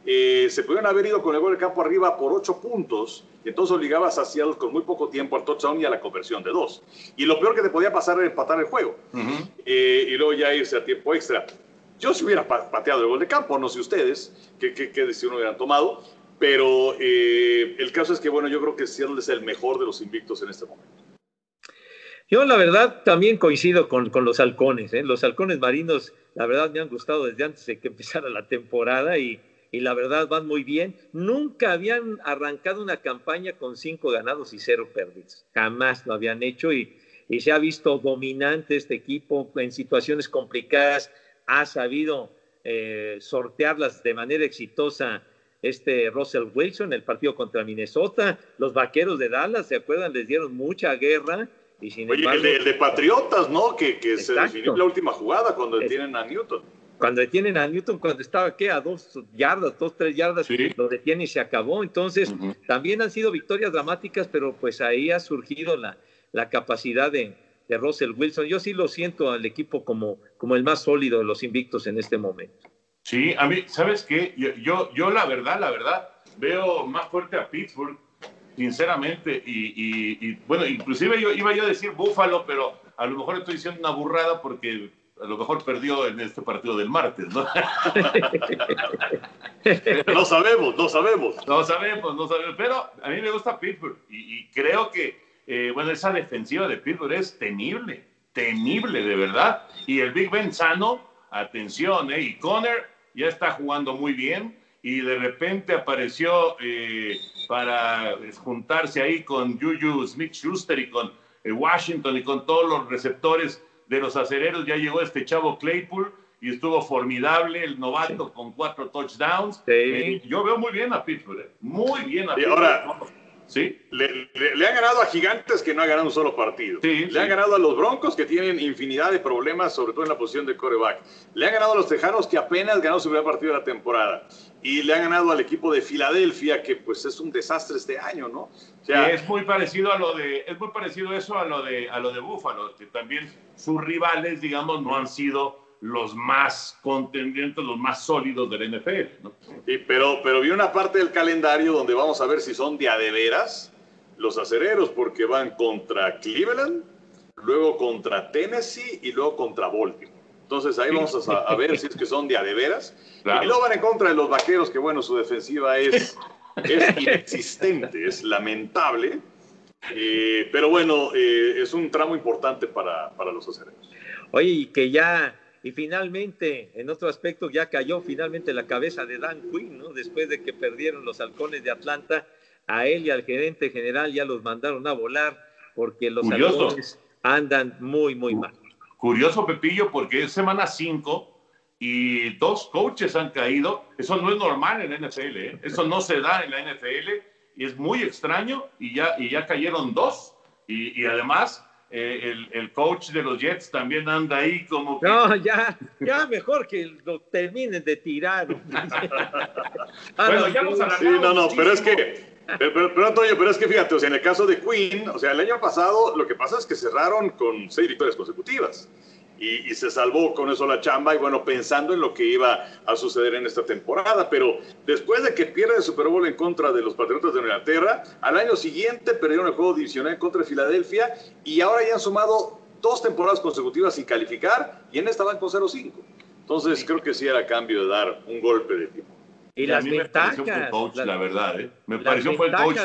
eh, se pudieron haber ido con el gol del campo arriba por ocho puntos, y entonces obligabas a Seattle con muy poco tiempo al touchdown y a la conversión de dos. Y lo peor que te podía pasar era empatar el juego, Uh -huh. eh, y luego ya irse a tiempo extra. Yo si hubiera pateado el gol de campo, no sé ustedes qué, qué, qué decisión hubieran tomado, pero eh, el caso es que, bueno, yo creo que Seattle es el mejor de los invictos en este momento. Yo, la verdad, también coincido con, con los halcones. ¿eh? Los halcones marinos, la verdad, me han gustado desde antes de que empezara la temporada y, y la verdad van muy bien. Nunca habían arrancado una campaña con cinco ganados y cero perdidos. Jamás lo habían hecho y, y se ha visto dominante este equipo en situaciones complicadas. Ha sabido eh, sortearlas de manera exitosa este Russell Wilson, el partido contra Minnesota. Los vaqueros de Dallas, ¿se acuerdan? Les dieron mucha guerra. Y sin Oye, embargo, el, de, el de Patriotas, ¿no? Que, que se definió la última jugada cuando detienen a Newton. cuando detienen a Newton, cuando estaba ¿qué? a dos yardas, dos, tres yardas, Sí. lo detiene y se acabó. Entonces, también han sido victorias dramáticas, pero pues ahí ha surgido la, la capacidad de, de Russell Wilson. Yo sí lo siento al equipo como, como el más sólido de los invictos en este momento. Sí, a mí, ¿sabes qué? Yo, yo, yo la verdad, la verdad, veo más fuerte a Pittsburgh, sinceramente, y, y- y, bueno, inclusive yo iba yo a decir Búfalo, pero a lo mejor estoy diciendo una burrada porque a lo mejor perdió en este partido del martes, ¿no? No sabemos, no sabemos. No sabemos, no sabemos, pero a mí me gusta Pittsburgh y, y creo que, eh, bueno, esa defensiva de Pittsburgh es temible, temible de verdad. Y el Big Ben sano, atención, ¿eh? Y Conner ya está jugando muy bien y de repente apareció eh, para juntarse ahí con Juju Smith-Schuster y con eh, Washington y con todos los receptores de los acereros. Ya llegó este chavo Claypool y estuvo formidable el novato con cuatro touchdowns. Eh, yo veo muy bien a Pittsburgh, eh, muy bien a y Pittsburgh. Ahora, ¿Sí? Le, le, han ganado a gigantes que no han ganado un solo partido. le han ganado a los Broncos que tienen infinidad de problemas, sobre todo en la posición de coreback. Le han ganado a los Tejanos que apenas ganó su primer partido de la temporada. Y le han ganado al equipo de Filadelfia que pues es un desastre este año, ¿no? O sea, es muy parecido a lo de es muy parecido eso a lo de a lo de Buffalo, que también sus rivales, digamos, no han sido los más contendientes, los más sólidos del NFL. ¿no? pero, pero vi una parte del calendario donde vamos a ver si son de a de veras los acereros, porque van contra Cleveland, luego contra Tennessee y luego contra Baltimore. Entonces ahí vamos a, ver si es que son de a de veras. Y luego van en contra de los vaqueros, que bueno, su defensiva es, es inexistente, es lamentable. Eh, pero bueno, eh, es un tramo importante para, para los acereros. Oye, y que ya y finalmente, en otro aspecto, ya cayó finalmente la cabeza de Dan Quinn, ¿no? Después de que perdieron los halcones de Atlanta, a él y al gerente general ya los mandaron a volar porque los halcones andan muy, muy mal. Curioso, Pepillo, porque es semana 5 y dos coaches han caído. Eso no es normal en la NFL, ¿eh? Eso no se da en la NFL y es muy extraño y ya, y ya cayeron dos. Y, y además eh, el, coach de los Jets también anda ahí como No, ya, ya mejor que lo terminen de tirar. bueno, ya nos Sí, no, no, pero es que... Pero, pero, Antonio, pero es que fíjate, o sea, en el caso de Queen, o sea, el año pasado lo que pasa es que cerraron con seis victorias consecutivas y, se salvó con eso la chamba y bueno, pensando en lo que iba a suceder en esta temporada, pero después de que pierde el Super Bowl en contra de los Patriotas de Inglaterra, al año siguiente perdieron el juego divisional en contra de Filadelfia y ahora ya han sumado dos temporadas consecutivas sin calificar y en esta van con 0-5. Entonces creo que sí era cambio de dar un golpe de tipo. Y las ventajas. la verdad, ¿eh? Me pareció fue el coach.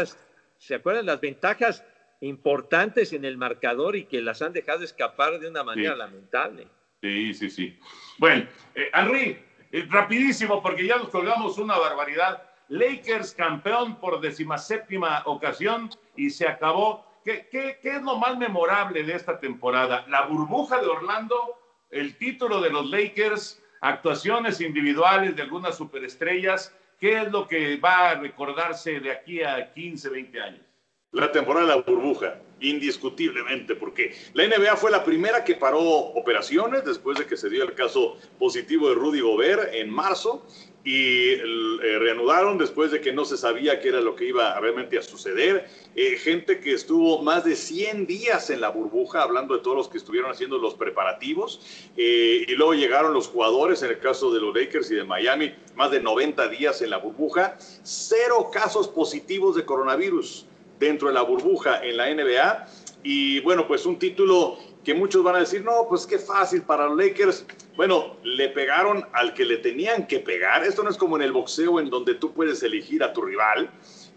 ¿Se acuerdan las ventajas? Importantes en el marcador y que las han dejado escapar de una manera lamentable. Sí, sí, sí. Bueno, eh, Henry, eh, rapidísimo porque ya nos colgamos una barbaridad. Lakers campeón por decimaséptima ocasión y se acabó. ¿Qué, qué, qué es lo más memorable de esta temporada? La burbuja de Orlando, el título de los Lakers, actuaciones individuales de algunas superestrellas. ¿Qué es lo que va a recordarse de aquí a 15, 20 años? La temporada de la burbuja, indiscutiblemente, porque la NBA fue la primera que paró operaciones después de que se dio el caso positivo de Rudy Gobert en marzo y eh, reanudaron después de que no se sabía qué era lo que iba realmente a suceder. Eh, gente que estuvo más de 100 días en la burbuja, hablando de todos los que estuvieron haciendo los preparativos, eh, y luego llegaron los jugadores, en el caso de los Lakers y de Miami, más de 90 días en la burbuja, cero casos positivos de coronavirus dentro de la burbuja en la NBA. Y bueno, pues un título que muchos van a decir, no, pues qué fácil para los Lakers. Bueno, le pegaron al que le tenían que pegar. Esto no es como en el boxeo en donde tú puedes elegir a tu rival.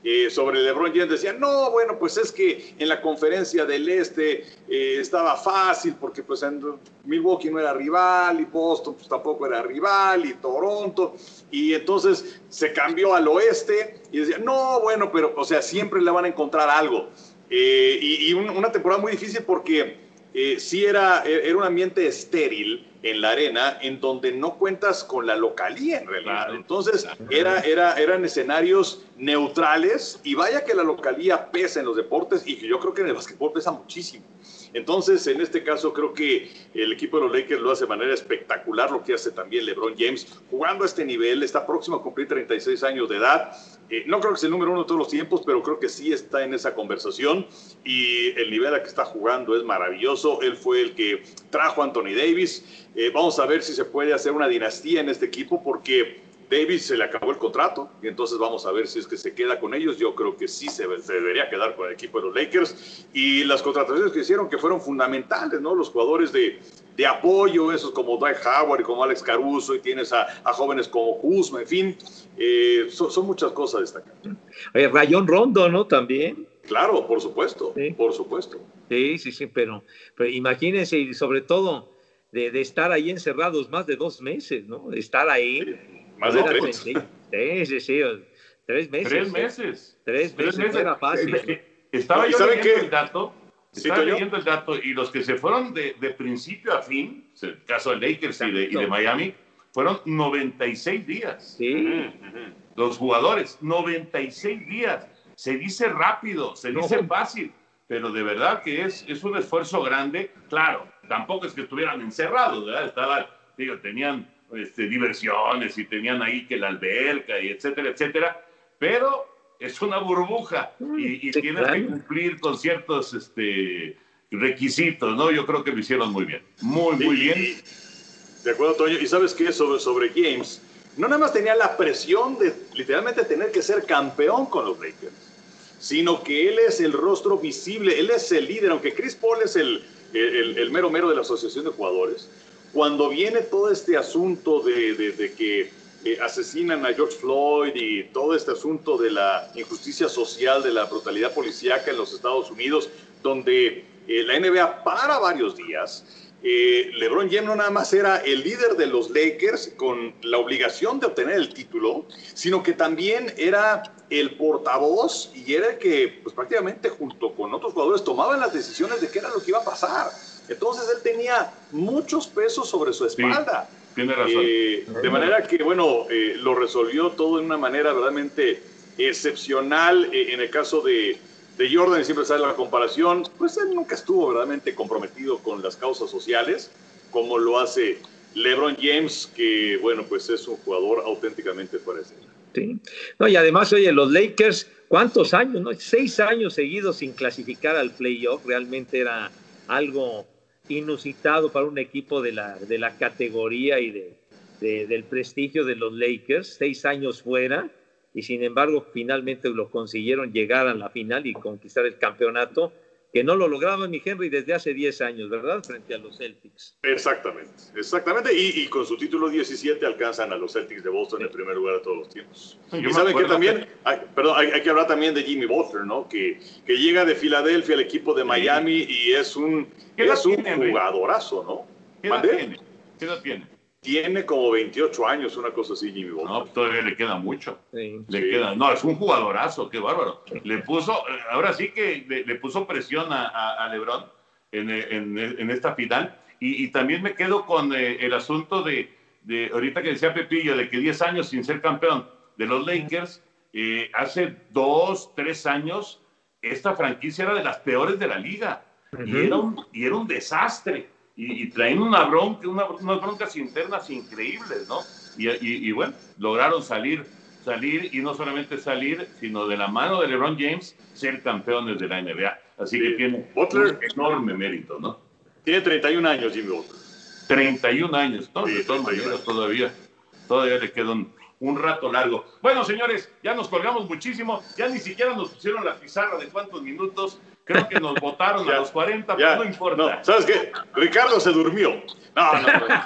Eh, sobre LeBron James decían, no, bueno, pues es que en la conferencia del Este eh, estaba fácil porque pues en Milwaukee no era rival y Boston pues tampoco era rival y Toronto y entonces se cambió al Oeste y decían, no, bueno, pero o sea, siempre le van a encontrar algo. Eh, y, una temporada muy difícil porque sí era, era un ambiente estéril en la arena en donde no cuentas con la localía en realidad. Entonces era, era, eran escenarios neutrales y vaya que la localía pesa en los deportes y yo creo que en el básquetbol pesa muchísimo. Entonces, en este caso, creo que el equipo de los Lakers lo hace de manera espectacular, lo que hace también LeBron James, jugando a este nivel, está próximo a cumplir 36 años de edad. Eh, no creo que sea el número uno de todos los tiempos, pero creo que sí está en esa conversación y el nivel a que está jugando es maravilloso. Él fue el que trajo a Anthony Davis. Eh, vamos a ver si se puede hacer una dinastía en este equipo porque Davis se le acabó el contrato y entonces vamos a ver si es que se queda con ellos. Yo creo que sí se, debería quedar con el equipo de los Lakers. Y las contrataciones que hicieron que fueron fundamentales, ¿no? Los jugadores de, de apoyo, esos como Dwight Howard y como Alex Caruso, y tienes a, jóvenes como Kuzma, en fin, eh, son, muchas cosas a destacar. Oye, Rayón Rondo, ¿no? También. Claro, por supuesto, por supuesto. Sí, sí, sí, pero, pero imagínense, y sobre todo de, de, estar ahí encerrados más de dos meses, ¿no? Estar ahí. Más de tres. Sí, sí, sí. Tres meses. Tres meses. Tres meses. Era fácil. Estaba yo leyendo el dato. Estaba leyendo el dato y los que se fueron de, de principio a fin, el caso de Lakers y de, y de, Miami, fueron 96 días. Sí. Los jugadores, 96 días. Se dice rápido, se dice fácil, pero de verdad que es, es un esfuerzo grande. Claro, tampoco es que estuvieran encerrados, ¿verdad? Estaban, digo, tenían este, diversiones y tenían ahí que la alberca y etcétera, etcétera, pero es una burbuja y, y tienes que cumplir con ciertos este, requisitos, ¿no? Yo creo que lo hicieron muy bien, muy, muy Sí, bien. De acuerdo, Toño. ¿Y sabes qué? Sobre, sobre James, no nada más tenía la presión de literalmente tener que ser campeón con los Lakers, sino que él es el rostro visible, él es el líder, aunque Chris Paul es el, el, el mero mero de la Asociación de Jugadores. Cuando viene todo este asunto de, de, que eh, asesinan a George Floyd y todo este asunto de la injusticia social, de la brutalidad policíaca en los Estados Unidos, donde eh, la NBA para varios días, eh, LeBron James no nada más era el líder de los Lakers con la obligación de obtener el título, sino que también era el portavoz y era el que pues, prácticamente junto con otros jugadores tomaban las decisiones de qué era lo que iba a pasar. Entonces él tenía muchos pesos sobre su espalda. Tiene razón. Eh, de manera que, bueno, eh, lo resolvió todo de una manera verdaderamente excepcional. Eh, en el caso de, de Jordan, y siempre sale la comparación, pues él nunca estuvo verdaderamente comprometido con las causas sociales, como lo hace LeBron James, que, bueno, pues es un jugador auténticamente fuera. Sí. No, y además, oye, los Lakers, ¿cuántos años? No? Seis años seguidos sin clasificar al playoff, realmente era algo inusitado para un equipo de la, de la categoría y de, de, del prestigio de los Lakers, seis años fuera, y sin embargo finalmente lo consiguieron llegar a la final y conquistar el campeonato, que no lo lograban ni Henry desde hace 10 años, ¿verdad? Frente a los Celtics. Exactamente, exactamente. Y, y, con su título 17 alcanzan a los Celtics de Boston en el primer lugar de todos los tiempos. Y saben que también, hay, perdón, hay, hay, que hablar también de Jimmy Butler, ¿no? Que, que llega de Filadelfia al equipo de Miami y es un, es un tiene, jugadorazo, ¿no? ¿Qué edad tiene? ¿Qué edad tiene? Tiene como 28 años, una cosa así, Jimmy Butler. No, todavía le queda mucho. Sí. Le Sí. queda. No, es un jugadorazo, qué bárbaro. Le puso, eh, ahora sí que le, le puso presión a, a, a LeBron en, en, en, esta final. Y, y, también me quedo con eh, el asunto de, de, ahorita que decía Pepillo, de que 10 años sin ser campeón de los Lakers, eh, hace dos, tres años, esta franquicia era de las peores de la liga. Uh -huh. y, era un, y era un desastre y, y traen una bronca, una, unas broncas internas increíbles, ¿no? Y, y, y, bueno, lograron salir, salir y no solamente salir, sino de la mano de LeBron James ser campeones de la NBA. Así sí. que tiene Butler, un enorme mérito, ¿no? Tiene 31 años Jimmy Butler. 31 años, ¿no? Sí, de todas maneras todavía, todavía le queda un, un rato largo. Bueno, señores, ya nos colgamos muchísimo, ya ni siquiera nos pusieron la pizarra de cuántos minutos, creo que nos votaron a los 40, ya, pero no importa. No, ¿Sabes qué? Ricardo se durmió. No, no, no.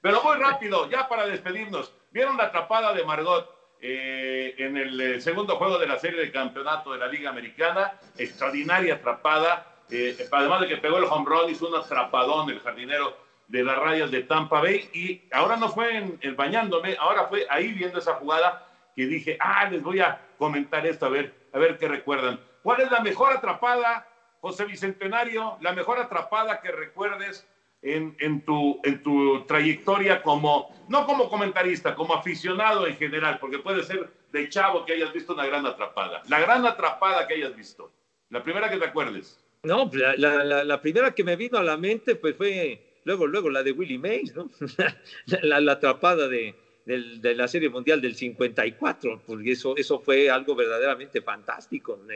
pero muy rápido, ya para despedirnos. ¿Vieron la atrapada de Margot eh, en el eh, segundo juego de la serie de campeonato de la Liga Americana? Extraordinaria atrapada. Eh, además de que pegó el home run, hizo un atrapadón el jardinero de las rayas de Tampa Bay. Y ahora no fue en, en bañándome, ahora fue ahí viendo esa jugada que dije, ah, les voy a comentar esto, a ver, a ver qué recuerdan. ¿Cuál es la mejor atrapada, José Bicentenario? La mejor atrapada que recuerdes en, en, tu, en tu trayectoria como, no como comentarista, como aficionado en general, porque puede ser de chavo que hayas visto una gran atrapada. La gran atrapada que hayas visto. La primera que te acuerdes. No, pues, la, la, primera que me vino a la mente pues fue luego, luego la de Willie Mays, la, la, atrapada de, de, de, la Serie Mundial del 54, porque eso, eso fue algo verdaderamente fantástico, ¿no?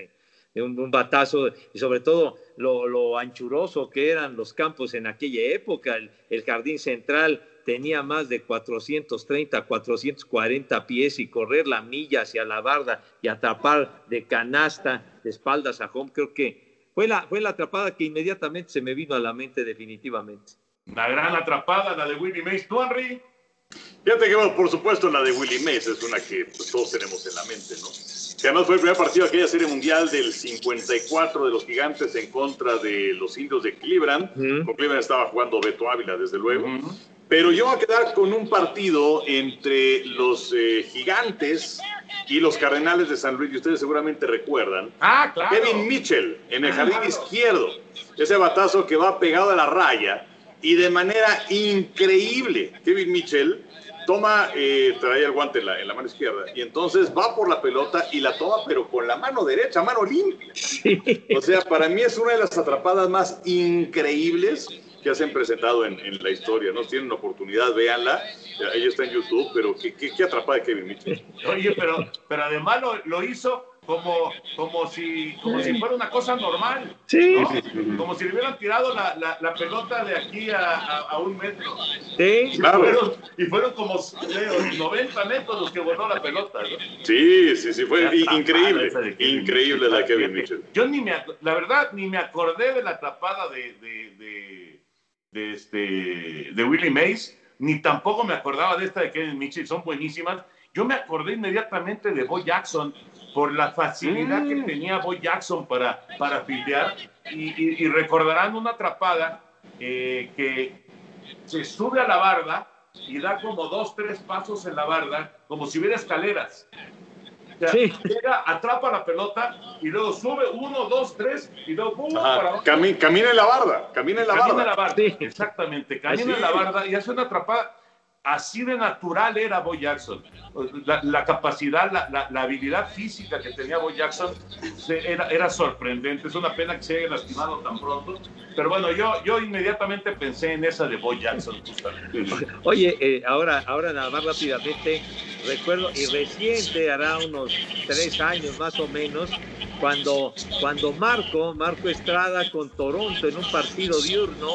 un, un, batazo y sobre todo lo, lo, anchuroso que eran los campos en aquella época, el, el jardín central tenía más de 430, 440 pies y correr la milla hacia la barda y atrapar de canasta, de espaldas a home, creo que fue la, fue la atrapada que inmediatamente se me vino a la mente definitivamente. La gran atrapada, la de Willie Mays. ¿Tú, Henry? Fíjate que, bueno, por supuesto, la de Willie Mays es una que pues, todos tenemos en la mente, ¿no? Que además fue el primer partido de aquella serie mundial del 54 de los gigantes en contra de los indios de Cleveland. Uh -huh. Con Cleveland estaba jugando Beto Ávila, desde luego. Uh -huh. Pero yo voy a quedar con un partido entre los eh, gigantes y los Cardenales de San Luis, y ustedes seguramente recuerdan. Ah, claro. Kevin Mitchell en el Ah, jardín claro. izquierdo. Ese batazo que va pegado a la raya y de manera increíble. Kevin Mitchell toma, eh, trae el guante en la, en la mano izquierda y entonces va por la pelota y la toma, pero con la mano derecha, mano limpia. O sea, para mí es una de las atrapadas más increíbles que se han presentado en, en la historia. No Si tienen oportunidad, véanla. Ella está en YouTube, pero qué, qué, qué atrapada de Kevin Mitchell. Oye, pero, pero además lo, lo hizo como, como, si, como si fuera una cosa normal. Sí. ¿no? Como si le hubieran tirado la, la, la pelota de aquí a, a, a un metro. Sí, y, claro. fueron, y fueron como eh, 90 metros los que voló la pelota. ¿no? Sí, sí, sí, fue increíble. Increíble la de Kevin Mitchell. Yo ni me, la verdad, ni me acordé de la atrapada de, de, de, de este, de Willie Mays, ni tampoco me acordaba de esta de Kevin Mitchell, son buenísimas. Yo me acordé inmediatamente de Bo Jackson por la facilidad que tenía Bo Jackson para, para fildear y, y- y recordarán una atrapada eh, que se sube a la barda y da como dos, tres pasos en la barda, como si hubiera escaleras. O sea, llega, atrapa la pelota y luego sube uno, dos, tres y luego ¡pum! para. Cami- camina en la barda, camina en la Camina barda. en la barda, exactamente. Camina Así en la barda y hace una atrapada. Así de natural era Bo Jackson. La, la capacidad, la, la- la habilidad física que tenía Bo Jackson era, era sorprendente. Es una pena que se haya lastimado tan pronto. Pero bueno, yo, yo inmediatamente pensé en esa de Bo Jackson, justamente. Oye, eh, ahora, ahora nada más rápidamente, recuerdo, y reciente, hará unos tres años más o menos, cuando, cuando Marco, Marco Estrada con Toronto en un partido diurno,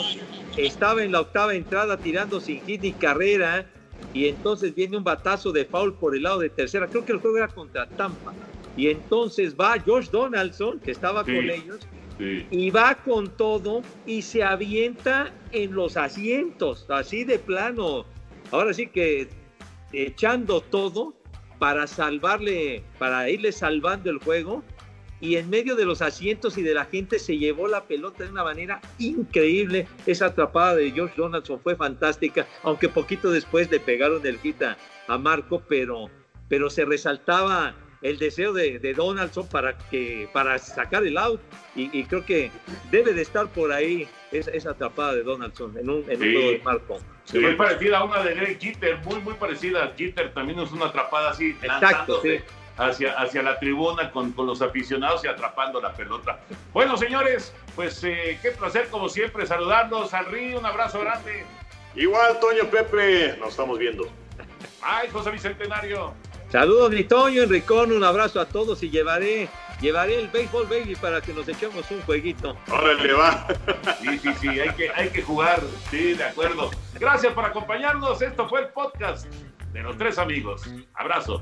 estaba en la octava entrada tirando sin hit ni carrera, y entonces viene un batazo de foul por el lado de tercera, creo que el juego era contra Tampa, y entonces va Josh Donaldson, que estaba Sí. con ellos, Y va con todo y se avienta en los asientos, así de plano. Ahora sí que echando todo para salvarle, para irle salvando el juego. Y en medio de los asientos y de la gente se llevó la pelota de una manera increíble. Esa atrapada de Josh Donaldson fue fantástica, aunque poquito después le pegaron el hit a, a Marco, pero, pero se resaltaba el deseo de, de Donaldson para, que, para sacar el out. Y, y creo que debe de estar por ahí esa, esa atrapada de Donaldson en un, en un Sí. juego de Marco. Sí, muy parecida a una de Greg Jeter, muy, muy parecida a Jeter. También es una atrapada así, Exacto, lanzándose sí. hacia, hacia la tribuna con, con los aficionados y atrapando la pelota. Bueno, señores, pues eh, qué placer, como siempre, saludarlos. Henry, un abrazo grande. Igual, Toño Pepe, nos estamos viendo. Ay, José Bicentenario. Saludos, mi Toño, Enricón, un abrazo a todos y llevaré, llevaré el béisbol baby para que nos echemos un jueguito. Órale, va. Sí, sí, sí, hay que, hay que jugar. Sí, de acuerdo. Gracias por acompañarnos. Esto fue el podcast de los tres amigos. Abrazo.